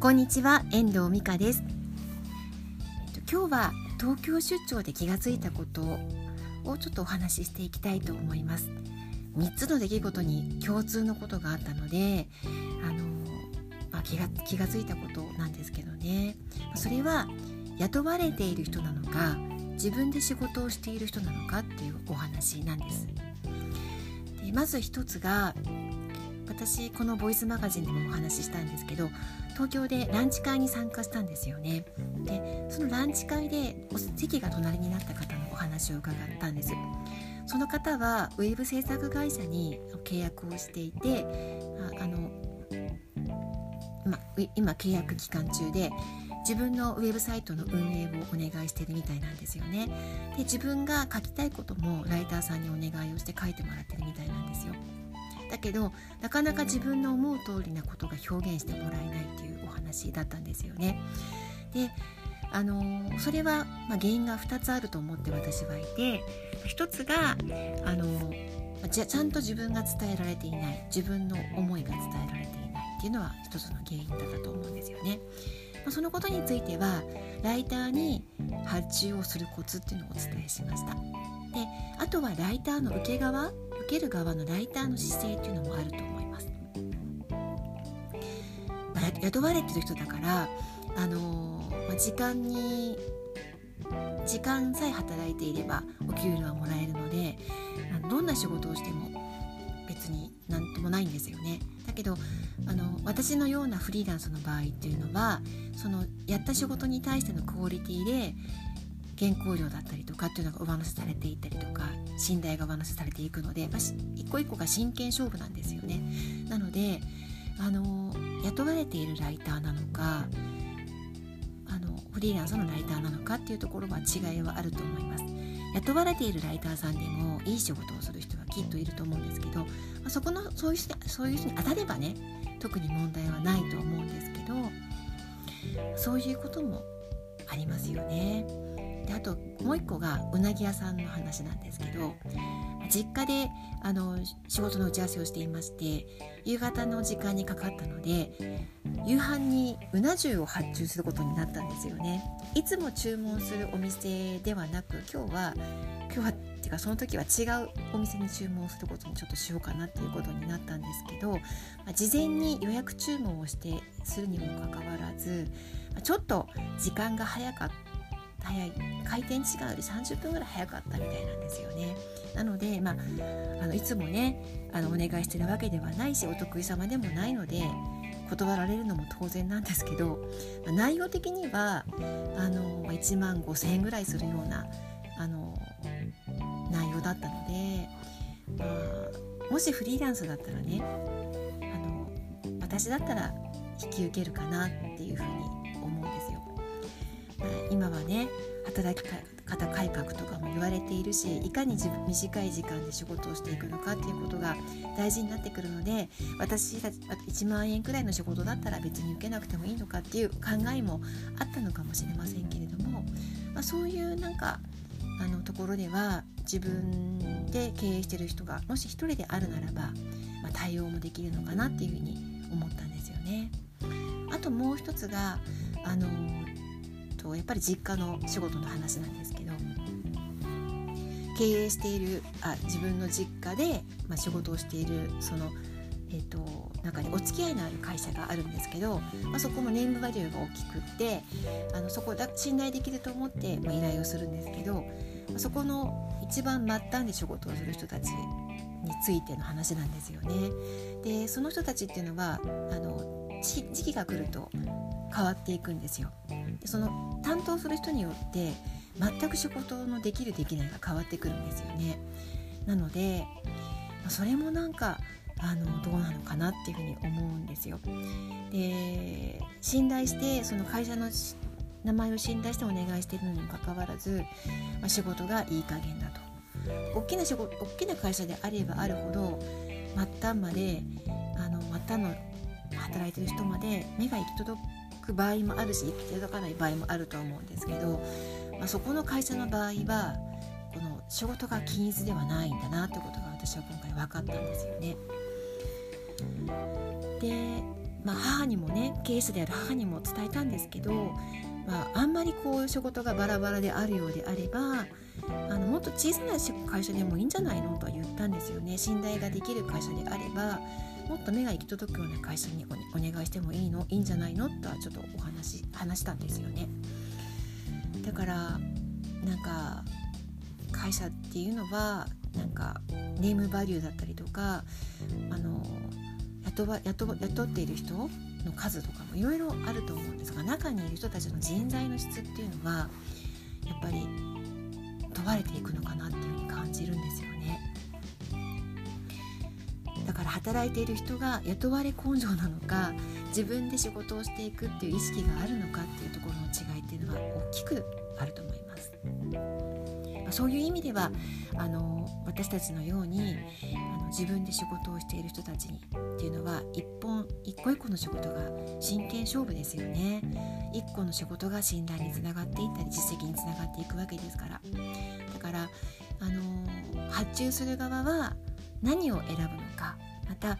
こんにちは遠藤美香です。今日は東京出張で気がついたことをちょっとお話ししていきたいと思います。3つの出来事に共通のことがあったのであの、まあ、気が気がついたことなんですけどね。それは雇われている人なのか自分で仕事をしている人なのかっていうお話なんです。でまず一つが私このボイスマガジンでもお話ししたんですけど東京でランチ会に参加したんですよね。でそのランチ会で席が隣になった方のお話を伺ったんです。その方はウェブ制作会社に契約をしていてああの、ま、今契約期間中で自分のウェブサイトの運営をお願いしてるみたいなんですよね。で自分が書きたいこともライターさんにお願いをして書いてもらってるみたいなんですよ。だけどなかなか自分の思う通りなことが表現してもらえないっていうお話だったんですよねであのそれは、まあ、原因が2つあると思って私はいて1つがあのじゃちゃんと自分が伝えられていない自分の思いが伝えられていないっていうのは一つの原因だったと思うんですよね。そのことについてはライターに発注をするコツっていうのをお伝えしましたであとはライターの受け側ける側のライターの姿勢っていうのもあると思います、まあ、雇われてる人だからあの、まあ、時間に時間さえ働いていればお給料はもらえるのでどんな仕事をしても別に何ともないんですよね。だけどあの私のようなフリーランスの場合っていうのはそのやった仕事に対してのクオリティで原稿料だったりとかっていうのが上乗せされていったりとか信頼が上乗せされていくので、まあ、一個一個が真剣勝負なんですよね。なのであの雇われているライターなのかあのフリーランスのライターなのかっていうところは違いはあると思います。雇われているライターさんでもいい仕事をする人はきっといると思うんですけど、まあ、そこのそういう人そういう人に当たればね特に問題はないと思うんですけどそういうこともありますよね。であともう一個がうなぎ屋さんの話なんですけど実家であの仕事の打ち合わせをしていまして夕方の時間にかかったので夕飯にうな重を発注することになったんですよね。いつも注文するお店ではなく今日は今日はっていうかその時は違うお店に注文することにちょっとしようかなっていうことになったんですけど、まあ、事前に予約注文をしてするにもかかわらず、ちょっと時間が早かった早い開店時間より30分ぐらい早かったみたいなんですよね。なので、まあ、あのいつもねあのお願いしてるわけではないしお得意様でもないので断られるのも当然なんですけど、まあ、内容的にはあの1万5,000円ぐらいするようなあの内容だったので、まあ、もしフリーランスだったらねあの私だったら引き受けるかなっていうふうに。今はね働き方改革とかも言われているしいかに自分短い時間で仕事をしていくのかっていうことが大事になってくるので私たち1万円くらいの仕事だったら別に受けなくてもいいのかっていう考えもあったのかもしれませんけれども、まあ、そういうなんかあのところでは自分で経営してる人がもし一人であるならば、まあ、対応もできるのかなっていうふうに思ったんですよね。あともう一つがあのとやっぱり実家の仕事の話なんですけど経営しているあ自分の実家で、まあ、仕事をしているその、えーと、中にお付き合いのある会社があるんですけど、まあ、そこもネームバリューが大きくってあのそこだ信頼できると思って、まあ、依頼をするんですけど、そこの一番末端で仕事をする人たちについての話なんですよね。でその人たちっていうのはあの時期が来ると変わっていくんですよ。でその担当する人によって全く仕事のできるできないが変わってくるんですよね。なのでそれもなんかあのどうなのかなっていうふうに思うんですよ。で信頼してその会社の名前を信頼してお願いしているのにもかかわらず、まあ、仕事がいい加減だと。大きな仕事大きな会社であればあるほど末端まであの末端の働いてる人まで目が行き届く場合もあるし行き届かない場合もあると思うんですけど、まあ、そこの会社の場合はこの仕事が均一ではないんだなってことが私は今回分かったんですよね。でまあ、母にもね経営者である母にも伝えたんですけど、まあ、あんまりこう仕事がバラバラであるようであればあのもっと小さな会社でもいいんじゃないのとは言ったんですよね信頼ができる会社であればもっと目が行き届くような会社にお願いしてもいいの？いいんじゃないの？とはちょっとお話話したんですよね。だからなんか会社っていうのはなんかネームバリューだったりとかあの雇わ雇雇っている人の数とかもいろいろあると思うんですが中にいる人たちの人材の質っていうのはやっぱり問われていくのかなっていうふうに感じるんですよね。から働いている人が雇われ根性なのか自分で仕事をしていくっていう意識があるのかっていうところの違いっていうのは大きくあると思います。ま、そういう意味ではあの私たちのようにあの自分で仕事をしている人たちにっていうのは一本一個一個の仕事が真剣勝負ですよね一個の仕事が信頼につながっていったり実績につながっていくわけですからだからあの発注する側は何を選ぶのかまた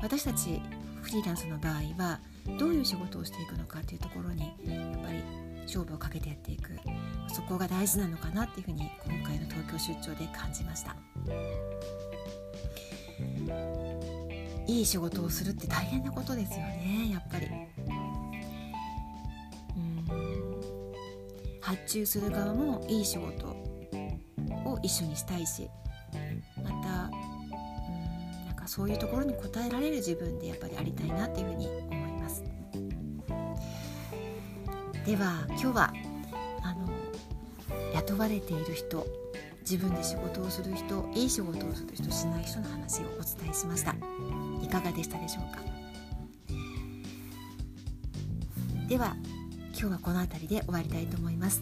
私たちフリーランスの場合はどういう仕事をしていくのかっていうところにやっぱり勝負をかけてやっていく。そこが大事なのかなっていうふうに今回の東京出張で感じました。いい仕事をするって大変なことですよねやっぱり。うん。発注する側もいい仕事を一緒にしたいしそういうところに応えられる自分でやっぱりありたいなっていうふうに思います。では今日はあの雇われている人自分で仕事をする人いい仕事をする人しない人の話をお伝えしました。いかがでしたでしょうか？では今日はこの辺りで終わりたいと思います。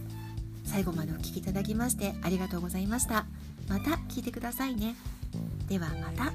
最後までお聴きいただきましてありがとうございました。また聞いてくださいね。ではまた。